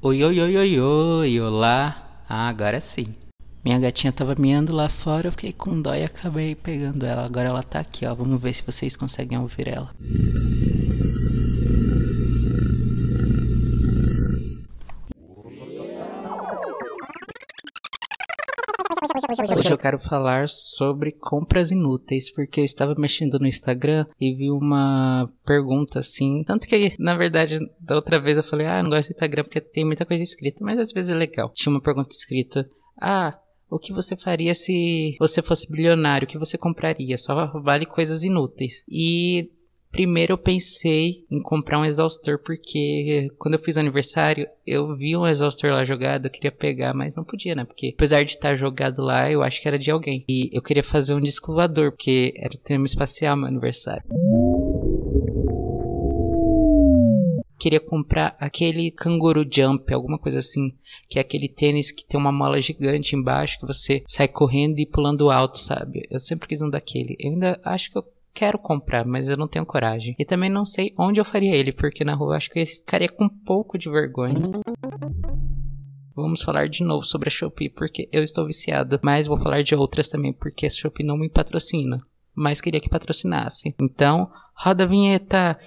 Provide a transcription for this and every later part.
Oi, oi, oi, oi, oi, olá. Ah, agora sim. Minha gatinha tava miando lá fora, eu fiquei com dó e acabei pegando ela. Agora ela tá aqui, ó. Vamos ver se vocês conseguem ouvir ela. Hoje eu quero falar sobre compras inúteis, porque eu estava mexendo no Instagram e vi uma pergunta assim. Tanto que, na verdade, da outra vez eu falei, ah, não gosto do Instagram porque tem muita coisa escrita, mas às vezes é legal. Tinha uma pergunta escrita, ah, o que você faria se você fosse bilionário? O que você compraria? Só vale coisas inúteis. E Primeiro eu pensei em comprar um exaustor porque quando eu fiz o aniversário eu vi um exaustor lá jogado, eu queria pegar, mas não podia, né? Porque apesar de estar jogado lá, eu acho que era de alguém. E eu queria fazer um disco voador porque era o tema espacial meu aniversário. Queria comprar aquele canguru jump, alguma coisa assim, que é aquele tênis que tem uma mola gigante embaixo que você sai correndo e pulando alto, sabe? Eu sempre quis um daquele. Eu ainda acho que eu quero comprar, mas eu não tenho coragem. E também não sei onde eu faria ele, porque na rua eu acho que eu ficaria com um pouco de vergonha. Vamos falar de novo sobre a Shopee, porque eu estou viciado. Mas vou falar de outras também, porque a Shopee não me patrocina. Mas queria que patrocinasse. Então, roda a vinheta.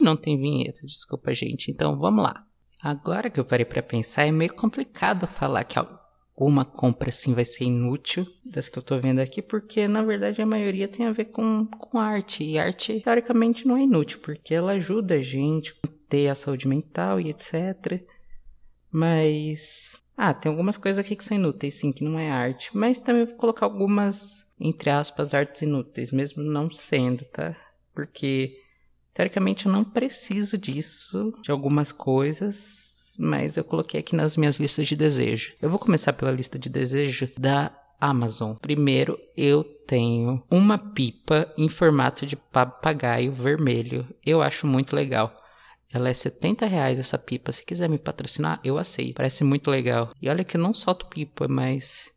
Não tem vinheta, desculpa, gente. Então, vamos lá. Agora que eu parei para pensar, é meio complicado falar que uma compra assim vai ser inútil das que eu tô vendo aqui, porque na verdade a maioria tem a ver com, com arte. E arte, teoricamente, não é inútil, porque ela ajuda a gente a ter a saúde mental e etc. Mas. Ah, tem algumas coisas aqui que são inúteis, sim, que não é arte. Mas também vou colocar algumas, entre aspas, artes inúteis, mesmo não sendo, tá? Porque, teoricamente, eu não preciso disso, de algumas coisas mas eu coloquei aqui nas minhas listas de desejo. Eu vou começar pela lista de desejo da Amazon. Primeiro, eu tenho uma pipa em formato de papagaio vermelho. Eu acho muito legal. Ela é 70 reais essa pipa. Se quiser me patrocinar, eu aceito. Parece muito legal. E olha que eu não solto pipa, mas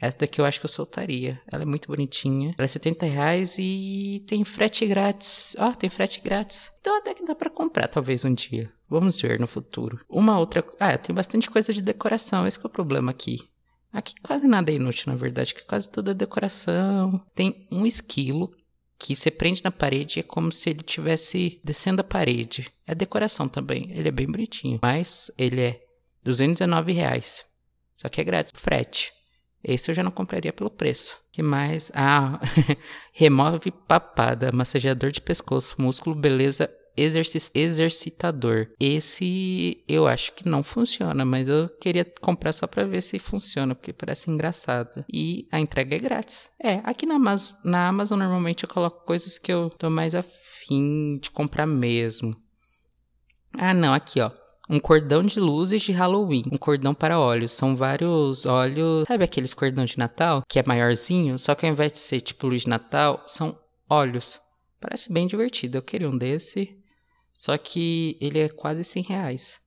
essa daqui eu acho que eu soltaria. Ela é muito bonitinha. Ela é 70 reais e tem frete grátis. Ó, oh, tem frete grátis. Então até que dá para comprar, talvez um dia. Vamos ver no futuro. Uma outra. Ah, tem bastante coisa de decoração. Esse é o problema aqui. Aqui quase nada é inútil, na verdade, que quase tudo é decoração. Tem um esquilo que você prende na parede e é como se ele estivesse descendo a parede. É decoração também. Ele é bem bonitinho. Mas ele é 219 reais. Só que é grátis. Frete. Esse eu já não compraria pelo preço. que mais? Ah, remove papada, massageador de pescoço, músculo, beleza, exerc exercitador. Esse eu acho que não funciona, mas eu queria comprar só para ver se funciona, porque parece engraçado. E a entrega é grátis. É, aqui na Amazon, na Amazon normalmente eu coloco coisas que eu tô mais afim de comprar mesmo. Ah, não, aqui ó um cordão de luzes de Halloween, um cordão para olhos. São vários olhos, sabe aqueles cordão de Natal que é maiorzinho, só que ao invés de ser tipo luz de Natal, são olhos. Parece bem divertido. Eu queria um desse, só que ele é quase 100 reais.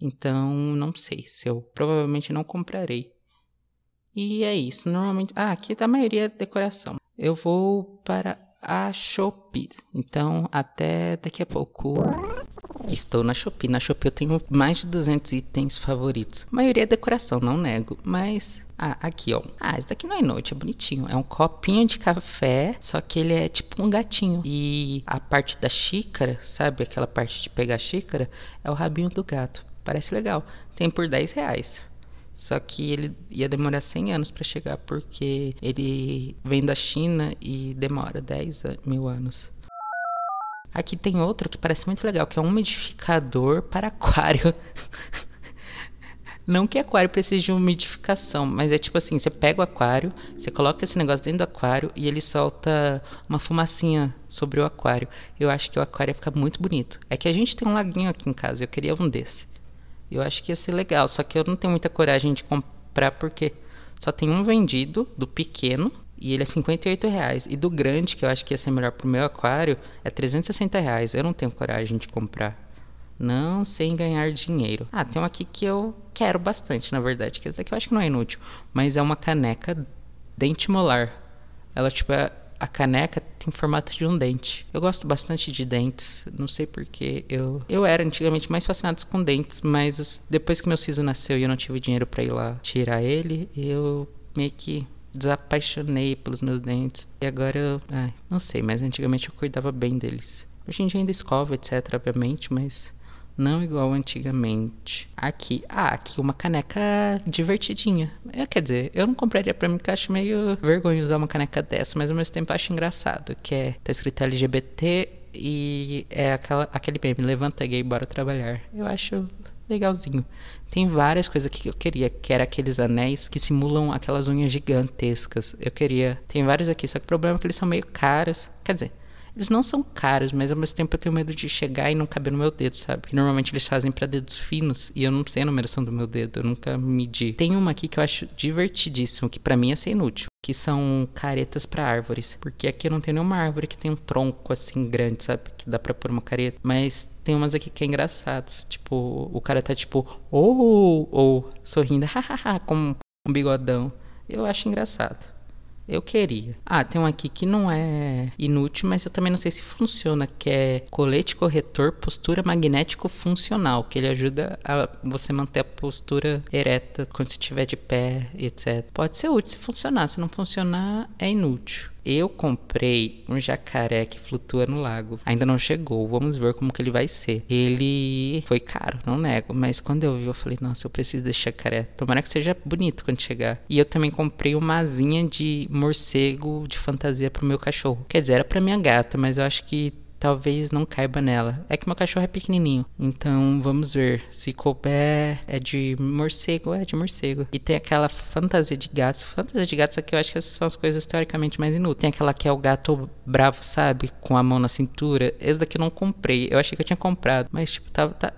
Então, não sei se eu provavelmente não comprarei. E é isso. Normalmente. Ah, aqui tá a maioria é decoração. Eu vou para a Shopee. Então, até daqui a pouco. Estou na Shopee. Na Shopee eu tenho mais de 200 itens favoritos. A maioria é decoração, não nego, mas ah, aqui, ó. Ah, esse daqui não é noite, é bonitinho. É um copinho de café, só que ele é tipo um gatinho. E a parte da xícara, sabe? Aquela parte de pegar a xícara, é o rabinho do gato. Parece legal. Tem por 10 reais. Só que ele ia demorar 100 anos para chegar, porque ele vem da China e demora 10 mil anos. Aqui tem outro que parece muito legal, que é um umidificador para aquário. Não que aquário precise de umidificação, mas é tipo assim, você pega o aquário, você coloca esse negócio dentro do aquário e ele solta uma fumacinha sobre o aquário. Eu acho que o aquário ia ficar muito bonito. É que a gente tem um laguinho aqui em casa, eu queria um desse. Eu acho que ia ser legal, só que eu não tenho muita coragem de comprar porque só tem um vendido do pequeno e ele é 58 reais. E do grande, que eu acho que ia ser melhor pro meu aquário, é 360 reais. Eu não tenho coragem de comprar. Não sem ganhar dinheiro. Ah, tem um aqui que eu quero bastante, na verdade. Que esse daqui eu acho que não é inútil. Mas é uma caneca dente molar. Ela, tipo, é a caneca tem formato de um dente. Eu gosto bastante de dentes, não sei porque eu eu era antigamente mais fascinado com dentes, mas depois que meu siso nasceu e eu não tive dinheiro para ir lá tirar ele, eu meio que desapaixonei pelos meus dentes. E agora eu. Ai, não sei, mas antigamente eu cuidava bem deles. Hoje em dia ainda escova, etc, obviamente, mas não igual antigamente. Aqui, ah, aqui uma caneca divertidinha. É, quer dizer, eu não compraria pra mim porque acho meio vergonha usar uma caneca dessa, mas ao mesmo tempo acho engraçado, que é, tá escrito LGBT e é aquela, aquele meme, levanta gay, bora trabalhar. Eu acho legalzinho. Tem várias coisas que eu queria, que era aqueles anéis que simulam aquelas unhas gigantescas. Eu queria. Tem vários aqui, só que o problema é que eles são meio caros. Quer dizer, eles não são caros, mas ao mesmo tempo eu tenho medo de chegar e não caber no meu dedo, sabe? Normalmente eles fazem para dedos finos e eu não sei a numeração do meu dedo, eu nunca medi. Tem uma aqui que eu acho divertidíssimo, que para mim ia ser inútil, que são caretas para árvores, porque aqui não tenho nenhuma árvore que tem um tronco assim grande, sabe? Que dá para pôr uma careta, mas tem umas aqui que é engraçadas, tipo, o cara tá tipo, ou, oh, ou, sorrindo, hahaha, com um bigodão. Eu acho engraçado. Eu queria. Ah, tem um aqui que não é inútil, mas eu também não sei se funciona, que é colete corretor postura magnético funcional, que ele ajuda a você manter a postura ereta quando você estiver de pé, etc. Pode ser útil se funcionar, se não funcionar é inútil. Eu comprei um jacaré que flutua no lago. Ainda não chegou, vamos ver como que ele vai ser. Ele foi caro, não nego, mas quando eu vi eu falei, nossa, eu preciso desse jacaré. Tomara que seja bonito quando chegar. E eu também comprei uma asinha de morcego de fantasia pro meu cachorro. Quer dizer, era pra minha gata, mas eu acho que talvez não caiba nela. É que meu cachorro é pequenininho. Então vamos ver. Se couber, é de morcego, é de morcego. E tem aquela fantasia de gatos. Fantasia de gatos aqui eu acho que essas são as coisas teoricamente mais inúteis. Tem aquela que é o gato bravo, sabe? Com a mão na cintura. Esse daqui eu não comprei. Eu achei que eu tinha comprado. Mas, tipo, tava. Tá,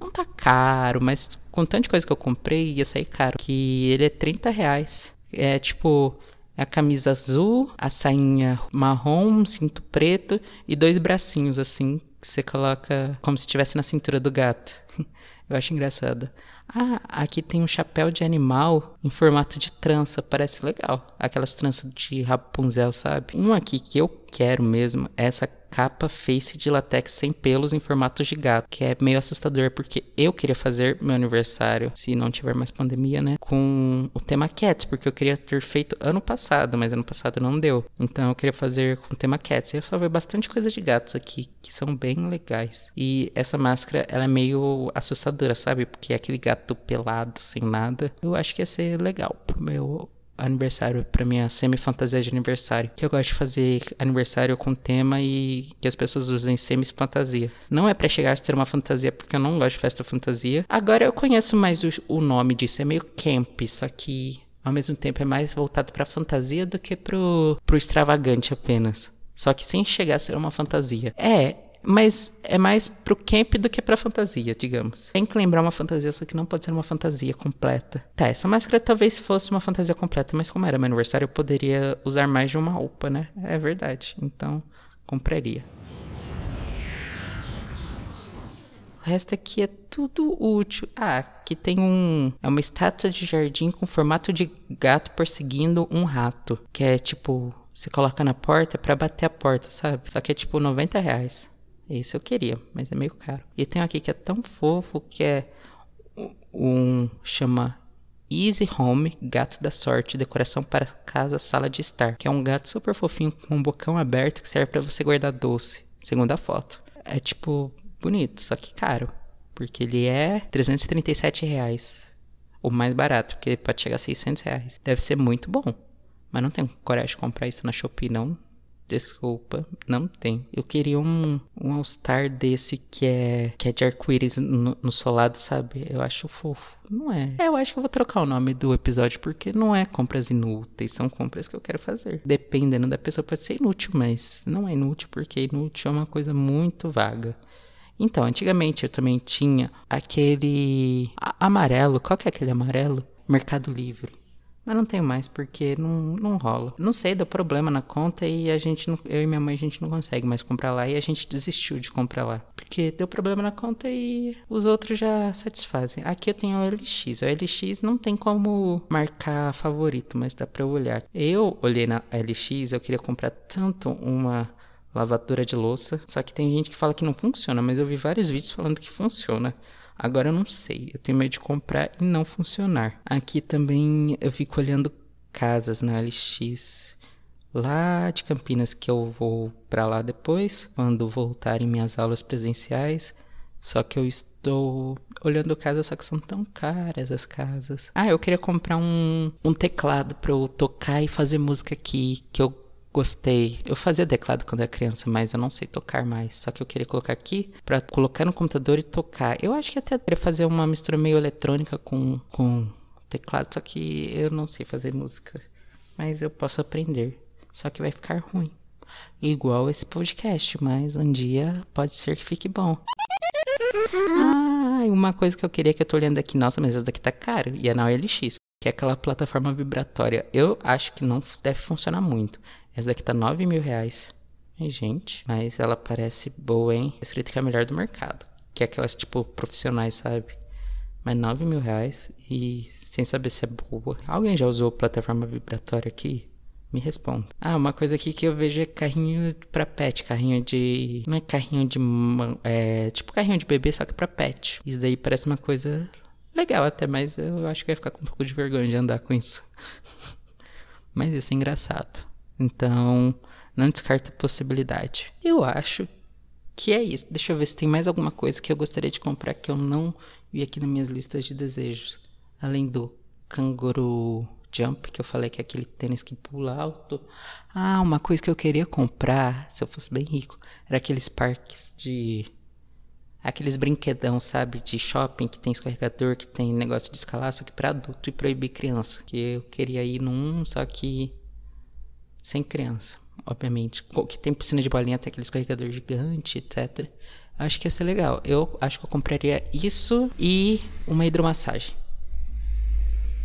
não tá caro, mas com tanta coisa que eu comprei, ia sair caro. Que ele é 30 reais. É tipo, a camisa azul, a sainha marrom, cinto preto e dois bracinhos assim que você coloca como se estivesse na cintura do gato. Eu acho engraçado. Ah, aqui tem um chapéu de animal em formato de trança, parece legal. Aquelas tranças de Rapunzel, sabe? Um aqui que eu quero mesmo essa capa face de latex sem pelos em formato de gato, que é meio assustador porque eu queria fazer meu aniversário, se não tiver mais pandemia, né, com o tema Cats, porque eu queria ter feito ano passado, mas ano passado não deu. Então eu queria fazer com o tema Cats. E eu só vi bastante coisa de gatos aqui que são bem legais. E essa máscara, ela é meio assustadora, sabe? Porque é aquele gato pelado, sem nada. Eu acho que ia ser legal pro meu aniversário, para minha semi-fantasia de aniversário. Que eu gosto de fazer aniversário com tema e que as pessoas usem semi-fantasia. Não é para chegar a ser uma fantasia, porque eu não gosto de festa fantasia. Agora eu conheço mais o, o nome disso, é meio camp, só que ao mesmo tempo é mais voltado para fantasia do que pro, pro extravagante apenas. Só que sem chegar a ser uma fantasia. É, mas é mais pro camp do que pra fantasia, digamos. Tem que lembrar uma fantasia, só que não pode ser uma fantasia completa. Tá, essa máscara talvez fosse uma fantasia completa, mas como era meu aniversário, eu poderia usar mais de uma roupa, né? É verdade. Então, compraria. O resto aqui é tudo útil. Ah, aqui tem um. É uma estátua de jardim com formato de gato perseguindo um rato. Que é tipo. Você coloca na porta para bater a porta, sabe? Só que é tipo 90 reais. Esse eu queria, mas é meio caro. E tem aqui que é tão fofo que é um chama Easy Home, gato da sorte, decoração para casa, sala de estar, que é um gato super fofinho com um bocão aberto que serve para você guardar doce, segundo a foto. É tipo bonito, só que caro, porque ele é 337 reais, o mais barato, porque pode chegar a 600 reais. Deve ser muito bom, mas não tenho coragem de comprar isso na Shopee não, Desculpa, não tem. Eu queria um, um All-Star desse que é, que é de arco-íris no, no, solado, sabe? Eu acho fofo. Não é. é. Eu acho que eu vou trocar o nome do episódio porque não é compras inúteis, são compras que eu quero fazer. Dependendo da pessoa, pode ser inútil, mas não é inútil porque inútil é uma coisa muito vaga. Então, antigamente eu também tinha aquele amarelo. Qual que é aquele amarelo? Mercado Livre. Mas não tenho mais, porque não, não rola. Não sei, deu problema na conta e a gente não, eu e minha mãe a gente não consegue mais comprar lá e a gente desistiu de comprar lá. Porque deu problema na conta e os outros já satisfazem. Aqui eu tenho o LX. O LX não tem como marcar favorito, mas dá pra eu olhar. Eu olhei na LX, eu queria comprar tanto uma lavadora de louça. Só que tem gente que fala que não funciona, mas eu vi vários vídeos falando que funciona. Agora eu não sei, eu tenho medo de comprar e não funcionar. Aqui também eu fico olhando casas na LX lá de Campinas que eu vou para lá depois, quando voltarem minhas aulas presenciais. Só que eu estou olhando casas, só que são tão caras as casas. Ah, eu queria comprar um, um teclado para eu tocar e fazer música aqui, que eu gostei. Eu fazia teclado quando era criança, mas eu não sei tocar mais. Só que eu queria colocar aqui para colocar no computador e tocar. Eu acho que até queria fazer uma mistura meio eletrônica com, com teclado, só que eu não sei fazer música. Mas eu posso aprender. Só que vai ficar ruim. Igual esse podcast, mas um dia pode ser que fique bom. Ah, uma coisa que eu queria que eu tô olhando aqui, nossa, mas essa daqui tá caro. E é na OLX, que é aquela plataforma vibratória. Eu acho que não deve funcionar muito. Essa daqui tá 9 mil reais. Ai, gente, mas ela parece boa, hein? Escrito que é a melhor do mercado. Que é aquelas, tipo, profissionais, sabe? Mas 9 mil reais e sem saber se é boa. Alguém já usou plataforma vibratória aqui? Me responda. Ah, uma coisa aqui que eu vejo é carrinho pra pet, carrinho de. Não é carrinho de. É tipo carrinho de bebê, só que pra pet. Isso daí parece uma coisa legal até, mas eu acho que vai ficar com um pouco de vergonha de andar com isso. mas isso é engraçado. Então, não descarta a possibilidade. Eu acho que é isso. Deixa eu ver se tem mais alguma coisa que eu gostaria de comprar que eu não vi aqui nas minhas listas de desejos. Além do canguru Jump, que eu falei que é aquele tênis que pula alto. Ah, uma coisa que eu queria comprar, se eu fosse bem rico, era aqueles parques de. Aqueles brinquedão, sabe? De shopping que tem escorregador, que tem negócio de escalar, só que pra adulto e proibir criança. Que eu queria ir num, só que. Sem criança, obviamente. Que tem piscina de bolinha, tem aquele escorregador gigante, etc. Acho que ia ser legal. Eu acho que eu compraria isso e uma hidromassagem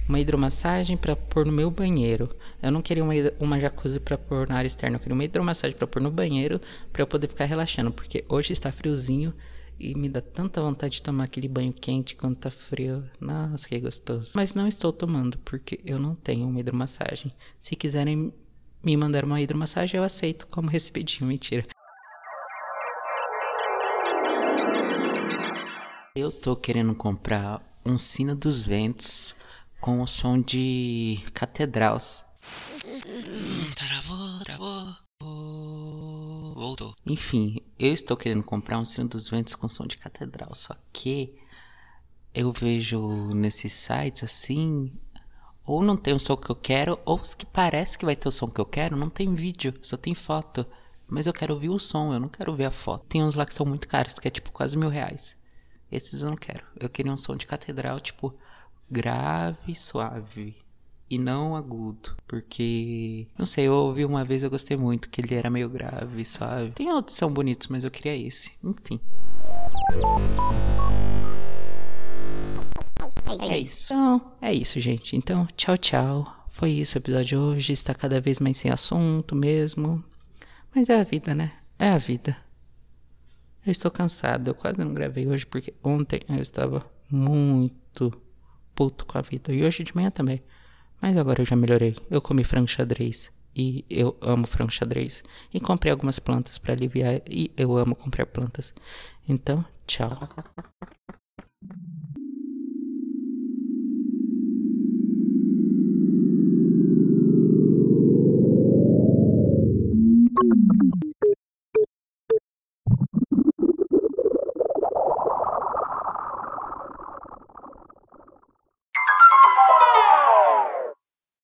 uma hidromassagem para pôr no meu banheiro. Eu não queria uma, uma jacuzzi para pôr na área externa, eu queria uma hidromassagem para pôr no banheiro para eu poder ficar relaxando, porque hoje está friozinho e me dá tanta vontade de tomar aquele banho quente quando tá frio. Nossa, que gostoso. Mas não estou tomando porque eu não tenho uma hidromassagem. Se quiserem me mandar uma hidromassagem, eu aceito como recebidinho, mentira. Eu tô querendo comprar um sino dos ventos com o som de catedrais. Travou, travou. Voltou. Enfim, eu estou querendo comprar um sino dos ventos com som de catedral, só que eu vejo nesses sites assim, ou não tem o som que eu quero, ou os que parece que vai ter o som que eu quero, não tem vídeo, só tem foto. Mas eu quero ouvir o som, eu não quero ver a foto. Tem uns lá que são muito caros, que é tipo quase mil reais. Esses eu não quero. Eu queria um som de catedral, tipo, grave, suave e não agudo, porque não sei, eu ouvi uma vez eu gostei muito que ele era meio grave, suave. Tem outros que são bonitos, mas eu queria esse. Enfim. É isso. Então, é isso, gente. Então, tchau, tchau. Foi isso o episódio de hoje. Está cada vez mais sem assunto mesmo. Mas é a vida, né? É a vida. Eu estou cansado. Eu quase não gravei hoje porque ontem eu estava muito puto com a vida. E hoje de manhã também. Mas agora eu já melhorei. Eu comi frango xadrez. E eu amo frango xadrez. E comprei algumas plantas para aliviar. E eu amo comprar plantas. Então, tchau.